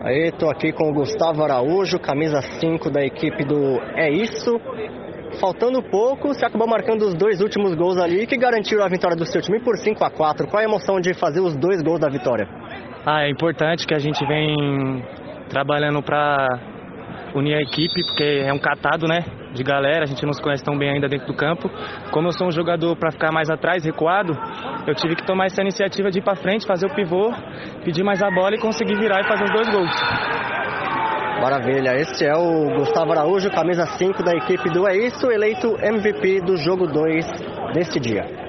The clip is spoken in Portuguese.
Aí, tô aqui com o Gustavo Araújo, camisa 5 da equipe do É Isso. Faltando pouco, você acabou marcando os dois últimos gols ali que garantiram a vitória do seu time por 5 a 4 Qual é a emoção de fazer os dois gols da vitória? Ah, é importante que a gente vem trabalhando para unir a equipe, porque é um catado, né? De galera, a gente não se conhece tão bem ainda dentro do campo. Como eu sou um jogador para ficar mais atrás, recuado, eu tive que tomar essa iniciativa de ir para frente, fazer o pivô, pedir mais a bola e conseguir virar e fazer os dois gols. Maravilha, este é o Gustavo Araújo, camisa 5 da equipe do É Isso, eleito MVP do jogo 2 deste dia.